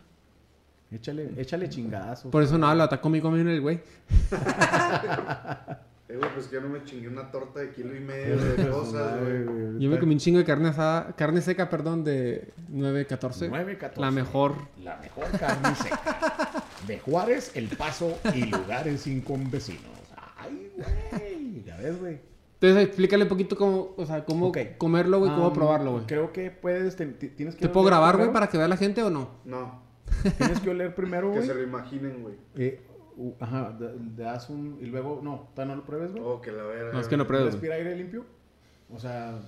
Échale, échale chingazos. por eso no habla, está conmigo en el güey. Eh, güey, pues que yo no me chingué una torta de kilo y medio de cosas, güey. Yo me comí un chingo de carne asada, carne seca, perdón, de 9.14. 9.14. La mejor. La mejor carne seca. De Juárez, El Paso y lugares inconvecinos. Ay, güey. Ya ves, güey. Entonces, explícale un poquito cómo, o sea, cómo comerlo, güey, cómo Am, probarlo, güey. Creo que puedes, te- tienes que... ¿Te puedo grabar, güey, para que vea la gente o no? No, Tienes que oler primero, que güey. se lo imaginen, güey. Eh, uh, ajá, le das un... Y luego, no, todavía no lo pruebes, güey. Oh, que la verga. No, es que no pruebes. Respira aire limpio. O sea,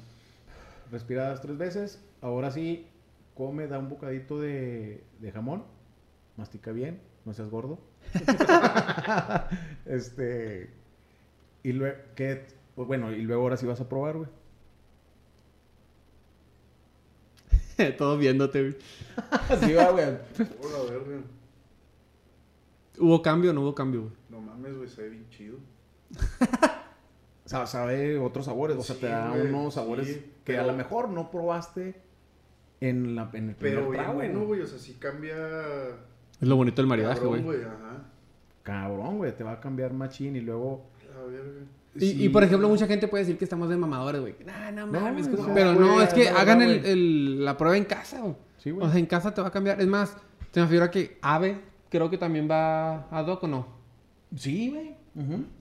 respiras tres veces. Ahora sí, come, da un bocadito de, de jamón. Mastica bien, no seas gordo. este. Y luego, ¿qué? Pues bueno, y luego ahora sí vas a probar, güey. Todos viéndote, güey. Así va, güey. Oh, la verga. ¿Hubo cambio o no hubo cambio, güey? No mames, güey, se ve bien chido. sa- sabe otros sabores, o sea, te da güey, unos sabores sí, que a lo mejor no probaste en, la, en el primer Pero bien trago. bueno, güey. O sea, sí cambia. Es lo bonito del maridaje, cabrón, güey. Ajá. Cabrón, güey, te va a cambiar machín y luego... La verga. Y, Sí. y, por ejemplo, mucha gente puede decir que estamos de mamadores, güey. Nah, no No, mames. no, pero güey, no, es que hagan el, güey. el- la prueba en casa, güey. Sí, güey. O sea, en casa te va a cambiar. Es más, se me figura que ave, creo que también va a doc o no. Sí, güey.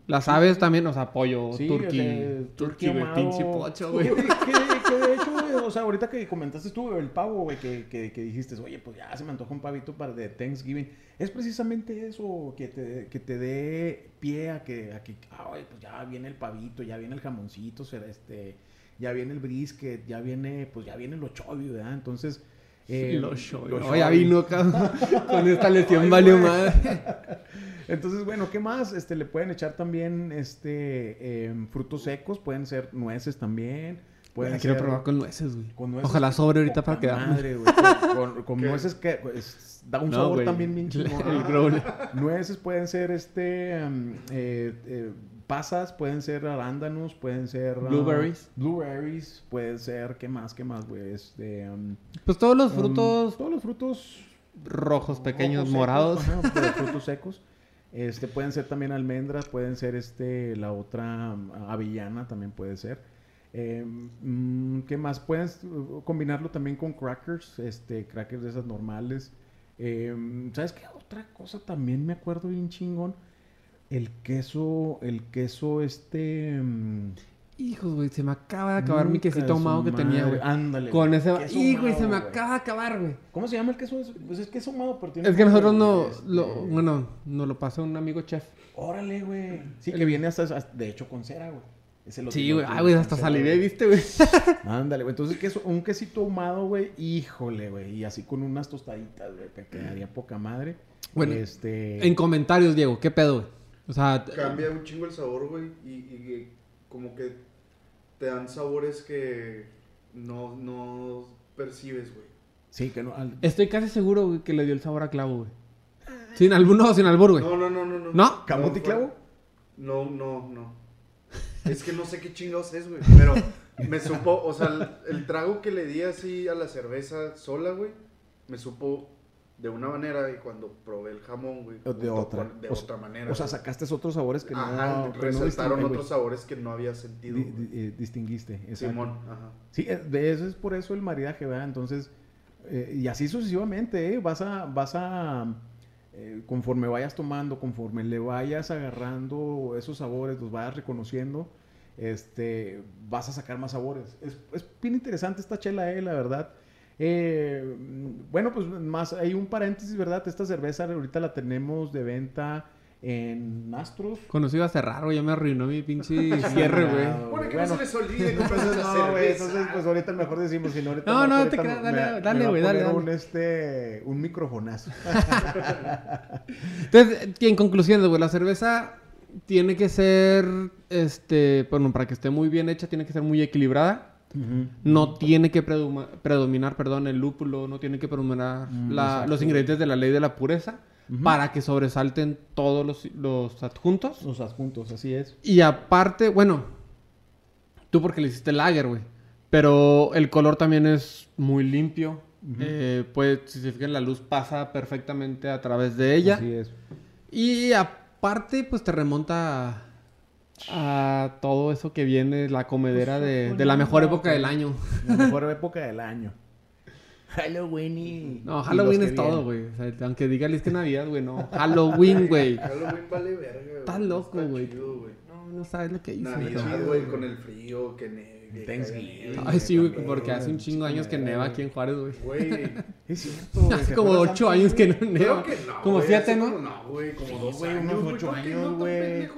Las aves también, o sea, pollo, Sí, o sea, pinche pocho, güey. Que, de hecho, güey, o sea, ahorita que comentaste tú el pavo, güey, que, que, que dijiste, oye, pues ya se me antoja un pavito para de Thanksgiving. Es precisamente eso, que te, que te dé pie a que, a que, ah, oye, pues ya viene el pavito, ya viene el jamoncito, será este, ya viene el brisket, ya viene, pues ya viene lo chovio, ¿verdad? Entonces... eh, Lo show. lo ya vino acá con esta lesión valió madre. Entonces, bueno, ¿qué más? Este, le pueden echar también este em, frutos secos, pueden ser nueces también. Pueden quiero probar con nueces, güey. con nueces. Ojalá sobre ahorita para Poca quedarme. Madre, güey. Con, con- con ¿Qué? nueces que pues, da un No, sabor güey. también bien El. Nueces pueden ser este em, eh, eh, pasas, pueden ser arándanos, pueden ser ah, Blueberries. blueberries, pueden ser ¿qué más? ¿Qué más, güey? Este em, Pues todos los em, frutos todos los frutos rojos, pequeños, rojos, morados. secos, ajá, pero frutos secos. Este, pueden ser también almendras, pueden ser este, la otra mm, avellana también puede ser. Eh, mm, ¿Qué más? Puedes uh, combinarlo también con crackers, este, crackers de esas normales. Eh, ¿Sabes qué? Otra cosa también me acuerdo bien chingón. El queso, el queso este... mm, Hijos, güey, se me acaba de acabar mi quesito ahumado que tenía, güey. Ándale. Con ese... Y, güey, se me acaba de acabar, güey. ¿Cómo se llama el queso? Pues es queso ahumado, pero tiene... Es que nosotros no... este, Lo, bueno, nos lo pasó un amigo chef. Órale, güey. Sí, que viene hasta, hasta- de hecho, con cera, güey. Sí, güey. Ah, güey, hasta saliré. ¿viste, güey? Ándale, güey. Entonces, queso, un quesito ahumado, güey. Híjole, güey. Y así con unas tostaditas, güey. Que quedaría poca madre. Bueno, este... En comentarios, Diego, ¿qué pedo, güey? O sea... Cambia un chingo el sabor, güey. Y, y como que te dan sabores que no, no percibes, güey. Sí, que no... al- Estoy casi seguro, güey, que le dio el sabor a clavo, güey. Sin albur, no, sin albur, güey. No, no, no, no, no. ¿No? ¿Camote y clavo? No, no, no. Es que no sé qué chingados es, güey. Pero me supo, o sea, el, el trago que le di así a la cerveza sola, güey, me supo de una manera y cuando probé el jamón, güey, De otra. con- de O otra manera. O sea, sacaste otros sabores que no... Ajá, que no resaltaron otros sabores que no había sentido. Di- di- eh, distinguiste. exacto. Simón, ajá. Sí, eh, de eso es por eso el maridaje, ¿verdad? Entonces, eh, y así sucesivamente, ¿eh? Vas a, vas a, conforme vayas tomando, conforme le vayas agarrando esos sabores, los vayas reconociendo, este, vas a sacar más sabores. Es, es bien interesante esta chela, ¿eh? La verdad. Eh, bueno, pues más, hay un paréntesis, ¿verdad? Esta cerveza ahorita la tenemos de venta en Astros. Conocido a cerrar, güey. Ya me arruinó mi pinche cierre, güey. Bueno, que bueno. no se les olvide esa no, güey, entonces, pues ahorita mejor decimos, si no, ahorita No, no, ahorita te creas, dale, me- dale, me va a güey, dale, poner dale. Un, este, un microfonazo. Entonces, en conclusión, güey, la cerveza tiene que ser, este, bueno, para que esté muy bien hecha, tiene que ser muy equilibrada. No tiene que preduma- predominar, perdón, el lúpulo, no tiene que predominar Mm, la- los ingredientes de la ley de la pureza para que sobresalten todos los, los adjuntos. Los adjuntos, así es. Y aparte, bueno, tú porque le hiciste lager, güey. Pero el color también es muy limpio. Eh, pues, si se fijan, la luz pasa perfectamente a través de ella. Así es. Y aparte, pues te remonta a, todo eso que viene, la comedera Pues, de, de la mejor no, época del año. La mejor época del año. Halloween y... No, Halloween es todo, güey. O sea, aunque diga que Navidad, güey, no. Halloween, güey. Halloween vale verga, güey. Está loco, güey. No, no sabes lo que hice. Navidad, güey, con el frío, que ne- Thanksgiving. Ay, sí, güey, porque hace un chingo de años que neva aquí en Juárez, güey. Güey. Es cierto, güey. Hace ¿te como ocho años que no neva. Creo que no. Como güey, siete, ¿no? No, güey, como Sí, dos güey, años. unos ocho ¿por qué años, güey.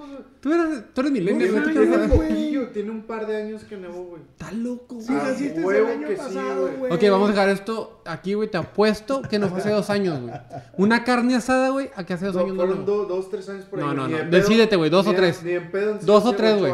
Tú eres, tú eres millennial, No, güey. tiene tiene un par de años que nevó, güey. Está loco, Sí, güey. Ah, así es huevo el año sí, pasado, güey. Ok, vamos a dejar esto aquí, güey. Te apuesto que no fue hace dos años, güey. Una carne asada, güey, a que hace dos No, años no. fueron dos, tres años por ahí. No, no, no. Decídete, güey, dos o tres. Ni en pedo han sido Dos o tres, güey.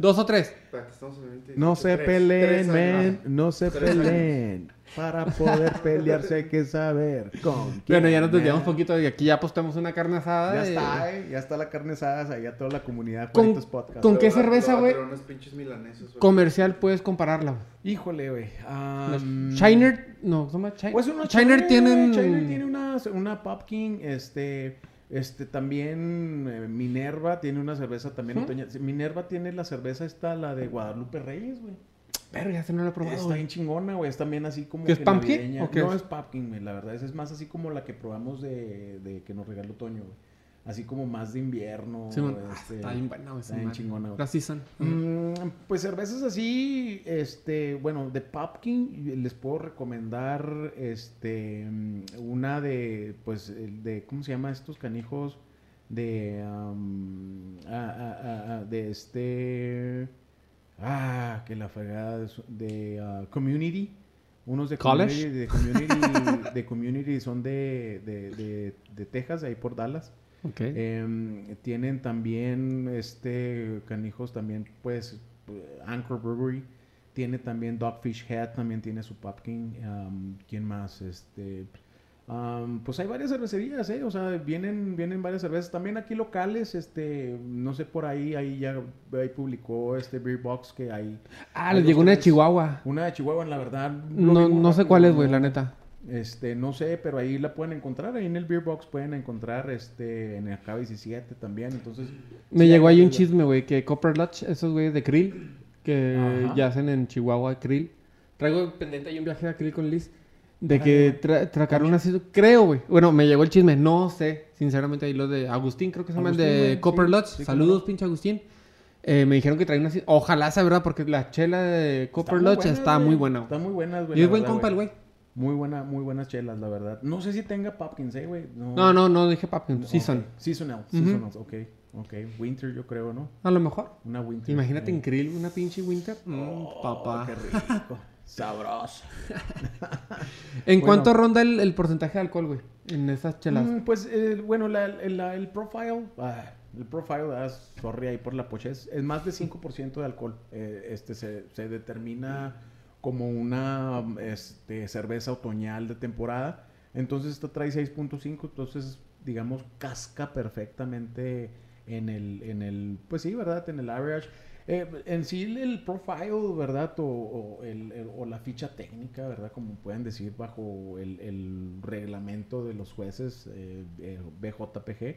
Dos o tres. Espérate, estamos en el 20. No se peleen, man. No se peleen. Para poder pelearse hay que saber con quién. Bueno, ya nos desviamos un poquito y aquí ya postamos una carne asada. Ya está, eh. Ya está la carne asada. Ahí a toda la comunidad. Con- Juanitos Podcast. con- qué cerveza, le voy a güey? traer unos pinches milaneses, güey. Comercial puedes compararla. güey. Híjole, güey. Am, Shiner, no, ¿cómo llama? Chi- Pues una Shiner tienen... Shiner tiene una, una Popkin, este, este también eh, Minerva tiene una cerveza también ¿Mm? otoñal. Minerva tiene la cerveza esta, la de Guadalupe Reyes, güey. Verga, ese no lo he probado. Está bien chingona, güey. Es también así como ¿Qué es que pumpkin o qué no es? es pumpkin, güey. La verdad es, es más así como la que probamos de, de que nos regaló Toño, güey. Así como más de invierno. Sí, man. Ah, este, está bien buena, está bien chingona, güey. La season. Mm, pues cervezas así, este, bueno, de Popkin les puedo recomendar, este, mm, una de, pues, de, ¿cómo se llama estos canijos? De, ah, de este, ah, que la fregada de, Community, unos de College. Community, de Community, de Community son de, de, de, de Texas, ahí por Dallas. Em, tienen también este canijos también pues Anchor Brewery tiene también Dogfish Head también tiene su Popkin am, quién más este am, pues hay varias cervecerías eh o sea vienen vienen varias cervezas también aquí locales este no sé por ahí ahí ya ahí publicó este Beer Box que hay ah, dos, llegó una de. Chihuahua. una de Chihuahua la verdad No, no sé cuál es, güey, no- la neta. Este, no sé, pero ahí la pueden encontrar. Ahí en el Beer Box pueden encontrar este, en el K17 también. Entonces, Me sí, llegó ahí un chisme, güey, que Copper Lodge, esos güeyes de Krill, que Ajá. ya hacen en Chihuahua Krill. Traigo pendiente ahí un viaje a Krill con Liz. De que tra tracaron así, creo, güey. Bueno, me llegó el chisme, no sé. Sinceramente, ahí los de Agustín, creo que se llaman de Copper Lodge. sí, Saludos, no. pinche Agustín. Eh, me dijeron que traen así. Ojalá sea verdad, porque la chela de Copper Están muy Lodge buenas, está güey. muy buena. Están muy buenas, güey. Y es buen compa el güey. Muy buena, muy buenas chelas, la verdad. No sé si tenga Popkins, eh, güey. No, no, no dije Papkin, Ok. Season. Seasonal, Ujú. seasonals, ok. Ok, Winter yo creo, ¿no? A lo mejor. Una Winter. Imagínate eh. en Krill una pinche Winter. Mm, Oh, papá. Qué rico. Sabroso. ¿En Bueno. cuánto ronda el, el porcentaje de alcohol, güey? En esas chelas. Mm, pues, eh, bueno, la- el, la- el profile, ah, el profile, ah, sorry ahí por la pochez, es más de 5% de alcohol. Eh, este se, se determina como una este, cerveza otoñal de temporada. Entonces esta trae 6.5, entonces digamos casca perfectamente en el, en el, pues sí, ¿verdad? En el average. Eh, en sí el profile, ¿verdad? O, el- o la ficha técnica, ¿verdad? Como pueden decir bajo el, el reglamento de los jueces eh, eh, BJPG.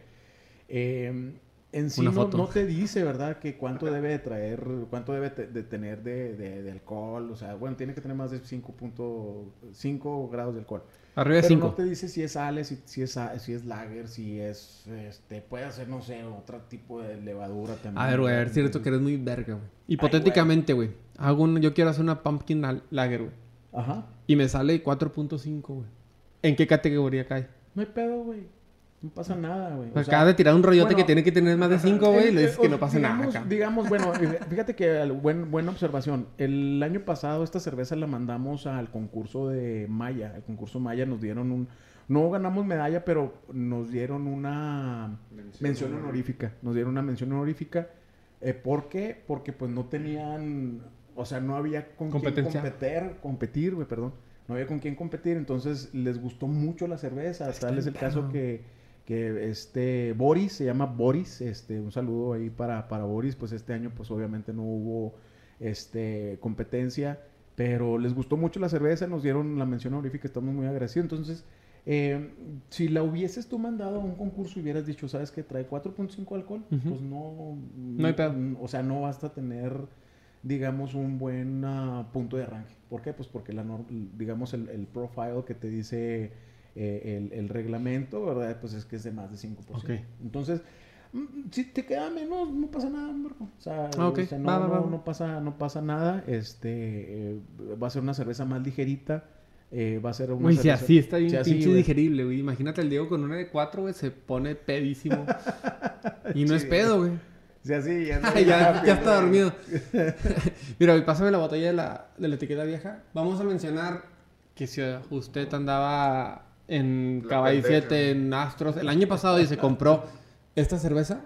eh, en sí no, te dice, ¿verdad? Que cuánto debe de traer, cuánto debe de tener de, de- de alcohol. O sea, bueno, tiene que tener más de 5.5 grados de alcohol. Arriba de Pero 5. no te dice si es ale, si, si es, si es lager, si es, este, puede ser, no sé, otro tipo de levadura también. A ver, güey, a ver, cierto que eres muy verga, güey. Hipotéticamente, güey. Hago un, yo quiero hacer una pumpkin lager, güey. Ajá. Y me sale 4.5, güey. ¿En qué categoría cae? No hay pedo, güey. No pasa nada, güey. O Acaba sea, de tirar un rollote bueno, que tiene que tener más de 5, güey. Y le dices que no pasa nada digamos- acá. Digamos, bueno, eh, fíjate que buen, buena observación. El año pasado esta cerveza la mandamos al concurso de Maya. El concurso Maya nos dieron un... No ganamos medalla, pero nos dieron una mención honorífica. Nos dieron una mención honorífica. Eh, ¿Por qué? Porque pues no tenían... O sea, no había con Competencia. quién competir, competir, güey, perdón. No había con quién competir, entonces les gustó mucho la cerveza. Tal es el caso que que este Boris, se llama Boris, este, un saludo ahí para, para Boris, pues este año pues obviamente no hubo este, competencia, pero les gustó mucho la cerveza, nos dieron la mención honorífica, estamos muy agradecidos, entonces eh, si la hubieses tú mandado a un concurso y hubieras dicho, ¿sabes que trae 4.5 alcohol? Ujú. Pues no, No hay pedo. o sea, no basta tener digamos un buen ah, punto de arranque. ¿Por qué? Pues porque la digamos el, el profile que te dice eh, el, el reglamento, ¿verdad? Pues es que es de más de 5%. Ok. Entonces, mm, si te queda menos, no pasa nada, Marco. O sea, Ah, ok. o sea, no, Va, va, va. no pasa, no pasa nada. Este eh, va a ser una cerveza más ligerita. eh, va a ser una si cerveza- así está bien si así, pinche güey. digerible, güey. Imagínate el Diego con una de 4, güey, se pone pedísimo. y no es pedo, güey. Si así, ya, Ay, ya, ya está dormido. Mira, güey, pásame la botella de la, de la etiqueta vieja. Vamos a mencionar que si usted andaba en Caballo pendeja. 7, en Astros, el año pasado y se compró esta cerveza,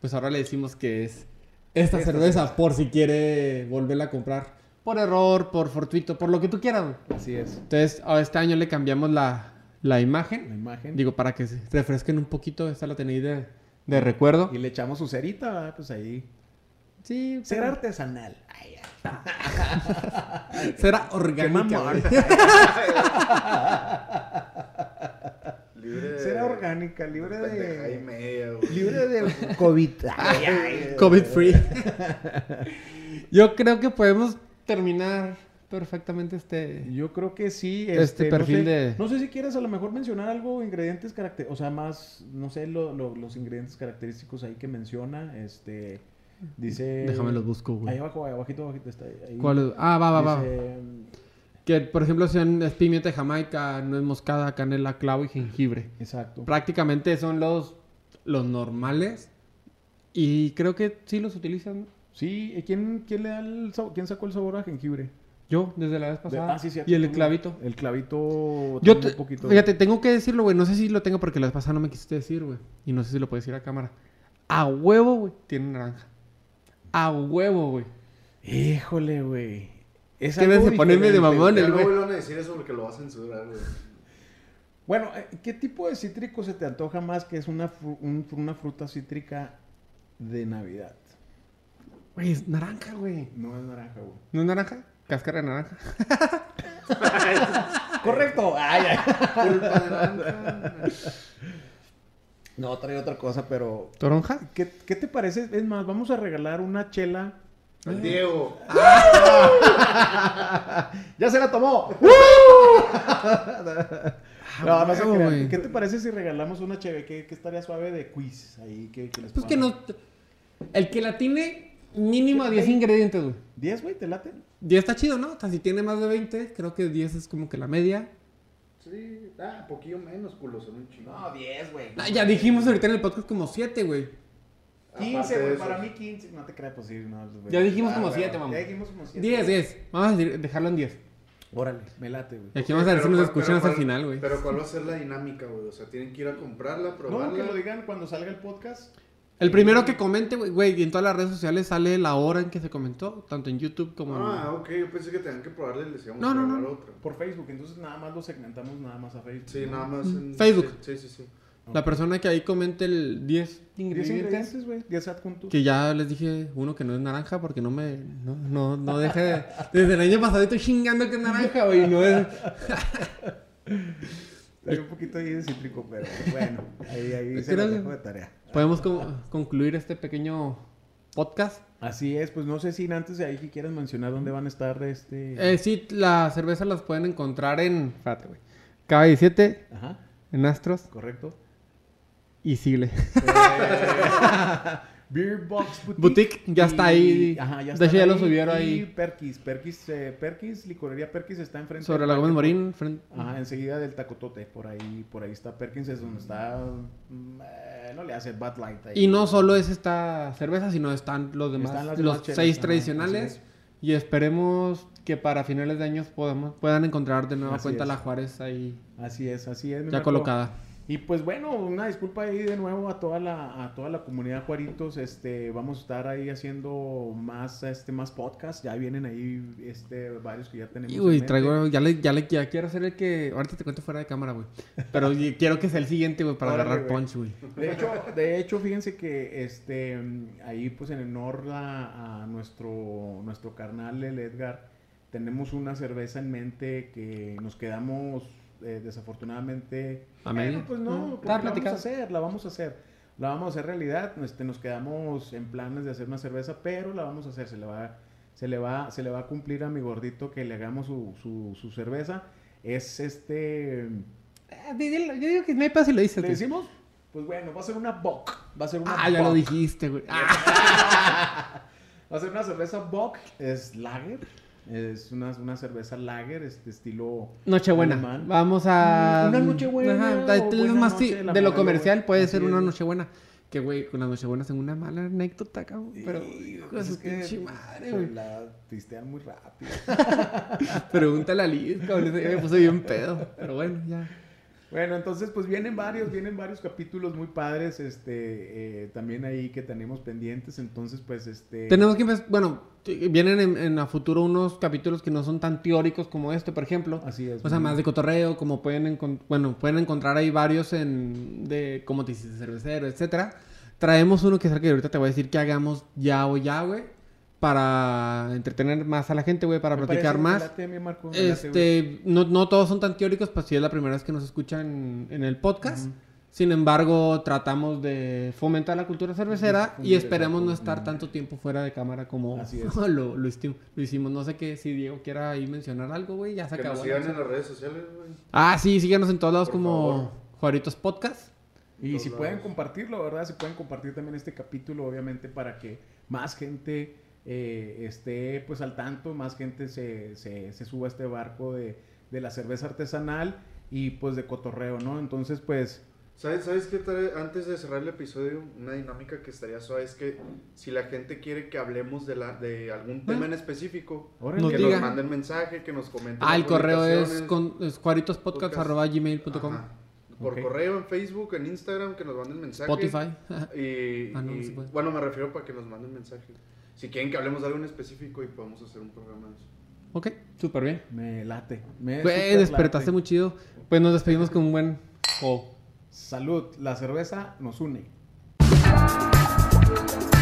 pues ahora le decimos que es esta, Esta cerveza, por si quiere volverla a comprar. por error, por fortuito, por lo que tú quieras. Así es. Entonces, a este año le cambiamos la, la imagen. La imagen. Digo, para que se refresquen un poquito, esta la tenéis de, de recuerdo. y le echamos su cerita, pues ahí. Sí, Ser pero- artesanal. Ay, ay. será orgánica. Libre de... Será orgánica, libre y de. media, güey. Libre del COVID. Ay, ay. COVID free. Yo creo que podemos terminar perfectamente este. Yo creo que sí. Este no perfil sé- de- No sé si quieres a lo mejor mencionar algo, ingredientes caracter... O sea, más, no sé, lo- lo- los ingredientes característicos ahí que menciona. Este, dice... Déjame los busco, Ahí güey. abajo, ahí abajito, abajito está. Ahí, ¿Cuál es? Ah, va, va, va. Dice, Que, por ejemplo, sean es pimienta de jamaica, nuez moscada, canela, clavo y jengibre. Exacto. Prácticamente son los, los normales. Y creo que sí los utilizan. Sí, ¿y ¿quién, quién le da el sabor? ¿Quién sacó el sabor a jengibre? Yo, desde la vez pasada. ah, sí, cierto, y el clavito. El clavito. Yo, te- un poquito. fíjate, tengo que decirlo, güey. No sé si lo tengo porque la vez pasada no me quisiste decir, güey. Y no sé si lo puedes decir a cámara. A huevo, güey, tiene naranja. A huevo, güey. Híjole, güey. Es algo de ponerme de mamón güey. El no güey. vuelvan a decir eso porque lo va a censurar, güey. Bueno, eh, ¿qué tipo de cítrico se te antoja más que es una, fru- un- una fruta cítrica de Navidad? Güey, es naranja, güey. No es naranja, güey. ¿No es naranja? Cáscara de naranja. Correcto. Ay, ay. Pulpa de naranja. No, trae otra cosa, pero. ¿Toronja? ¿qué, qué te parece? Es más, vamos a regalar una chela. El Diego. ¡Ya se la tomó! no, no huevo, crean. güey. ¿Qué te parece si regalamos una cheve? ¿Qué, qué estaría suave de quiz ahí? que les Pues que no. El que la tiene mínimo a 10 ingredientes, güey. ¿10, güey? ¿Te late? 10 está chido, ¿no? O sea, si tiene más de 20, creo que 10 es como que la media. Sí, ah, poquillo menos, culo, son un chingo. 10, güey. Ah, ya dijimos ahorita en el podcast como 7, güey. 15, Aparte de güey. Para mí 15. No te creas, pues sí. No, güey. Ya dijimos Ah, como güey, siete, mamá. Ya dijimos como 7. 10, 10. Vamos a dejarlo en 10. Órale, me late, güey. Aquí vamos a ver si Pero nos cuál- escuchan hasta el final, güey. Pero ¿cuál va a ser la dinámica, güey? O sea, tienen que ir a comprarla, probarla. No, que lo digan cuando salga el podcast. El primero que comente, güey, y en todas las redes sociales sale la hora en que se comentó, tanto en YouTube como en... Ah, ok, yo pensé que tenían que probarla y les íbamos No, a no, no. Por Facebook. Entonces nada más lo segmentamos nada más a Facebook. Sí, nada más en Facebook. Sí, sí, sí. La persona que ahí comente el 10 10 ingredientes. ingredientes, güey. 10 adjuntos. Que ya les dije uno que no es naranja porque no me. No, no, no deje de- Desde el año pasado estoy chingando que es naranja, güey. No es. Hay un poquito ahí de cítrico, pero bueno. Ahí, ahí se lo dejo de tarea. Podemos co- concluir este pequeño podcast. Así es, pues no sé si antes de ahí que quieras mencionar dónde van a estar este... Eh, sí, las cervezas las pueden encontrar en. Espérate, güey. KB17, Ajá, en Astros correcto. y Sigle. Beer Box Boutique. Boutique, ya está ahí. Ajá, ya De hecho, ya lo ahí. subieron Y ahí. Perkis, Perkis, eh, Perkis, licorería Perkis está enfrente. Sobre la Gómez Morín. frente- Ajá, enseguida del Tacotote, por ahí, por ahí está Perkins, es donde está, mm, eh, no le hace Bad Light ahí. Y no solo es esta cerveza, sino están los demás, Están las los chelas, seis ajá, tradicionales. es. Y esperemos que para finales de años podamos, puedan encontrar de nueva Así cuenta es. la Juárez ahí Así es, así es. ya colocada. Y pues bueno, una disculpa ahí de nuevo a toda la, a toda la comunidad Juaritos. Este, vamos a estar ahí haciendo más, este, más podcasts. Ya vienen ahí, este, varios que ya tenemos. Y mente. traigo, ya le, ya le ya quiero hacer el que, ahorita te cuento fuera de cámara, güey. Pero quiero que sea el siguiente, güey, para agarrar güey. punch, güey. De hecho, de hecho, fíjense que este ahí pues en honor a, a nuestro nuestro carnal el Edgar tenemos una cerveza en mente que nos quedamos eh, desafortunadamente ¿A Bueno, medio? pues No, estaba la vamos a hacer, la vamos a hacer. La vamos a hacer realidad, este, nos quedamos en planes de hacer una cerveza, pero la vamos a hacer, se le va, se le va, se le va a cumplir a mi gordito que le hagamos su, su, su cerveza. Es este Ah, Yo digo que no hay pedo si lo dices, ¿Le decimos? Pues bueno, va a ser una Bock. Va a ser una Ah, ya lo dijiste, güey. Ah, Va a ser una cerveza Bock. Es lager. Es una, una cerveza lager, este estilo. Nochebuena. alemán. Vamos a. Una Nochebuena Ajá, buena más noche de de lo comercial puede ser una. Nochebuena. Que, güey, con las Nochebuenas tengo una mala anécdota, cabrón. Pero, hijo pues es que pinche madre, güey. la pistean muy rápido. Pregúntale a Liz, cabrón. me puse bien pedo. Pero bueno, ya. Bueno, entonces pues vienen varios, vienen varios capítulos muy padres, este, eh, también ahí que tenemos pendientes, entonces pues este... Tenemos que bueno, vienen en, en a futuro unos capítulos que no son tan teóricos como este, por ejemplo. Así es. O sea, más de cotorreo, como pueden bueno, pueden encontrar ahí varios en de cómo te hiciste cervecero, etcétera. Traemos uno que es el que ahorita te voy a decir que hagamos ya o ya, güey, para entretener más a la gente, güey, para Me platicar más. late, mi Marco, me late, güey. Este, no, no todos son tan teóricos, pues si es la primera vez que nos escuchan en el podcast. Sin embargo, tratamos de fomentar la cultura cervecera y esperemos no estar tanto tiempo fuera de cámara como lo, lo, hicimos. No sé qué, si Diego quiera ahí mencionar algo, güey, ya se Que acabó. nos sigan en las redes sociales, güey. Ah, sí, síganos en todos lados Por como favor. Juaritos Podcast. Y Todos si lados. pueden compartirlo, ¿verdad? Si pueden compartir también este capítulo, obviamente, para que más gente eh, esté pues al tanto, más gente se, se, se suba a este barco de, de la cerveza artesanal y pues de cotorreo, ¿no? Entonces, pues, ¿Sabes, ¿Sabes qué? Antes de cerrar el episodio, una dinámica que estaría suave es que si la gente quiere que hablemos de, la, de algún tema en específico, órale. Nos que digan. nos manden mensaje, que nos comenten. Ah, el correo es, publicaciones. con, es juaritospodcast.gmail.com Ajá. Por correo, en Facebook, en Instagram, que nos manden mensaje. Spotify. Y, Ah, no, y- bueno, me refiero para que nos manden mensaje. Si quieren que hablemos de algo en específico y podemos hacer un programa de eso. ok, súper bien. me late. Me Güey, despertaste late. muy chido. Pues nos despedimos con un buen juego. Salud, la cerveza nos une. Thank